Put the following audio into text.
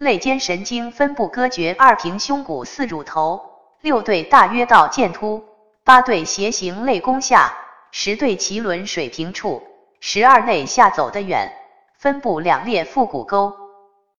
肋间神经分布割绝二平胸骨四乳头。六对大约到剑突。八对斜形肋弓下。十对脐轮水平处。十二内下走得远。分布两列腹股沟。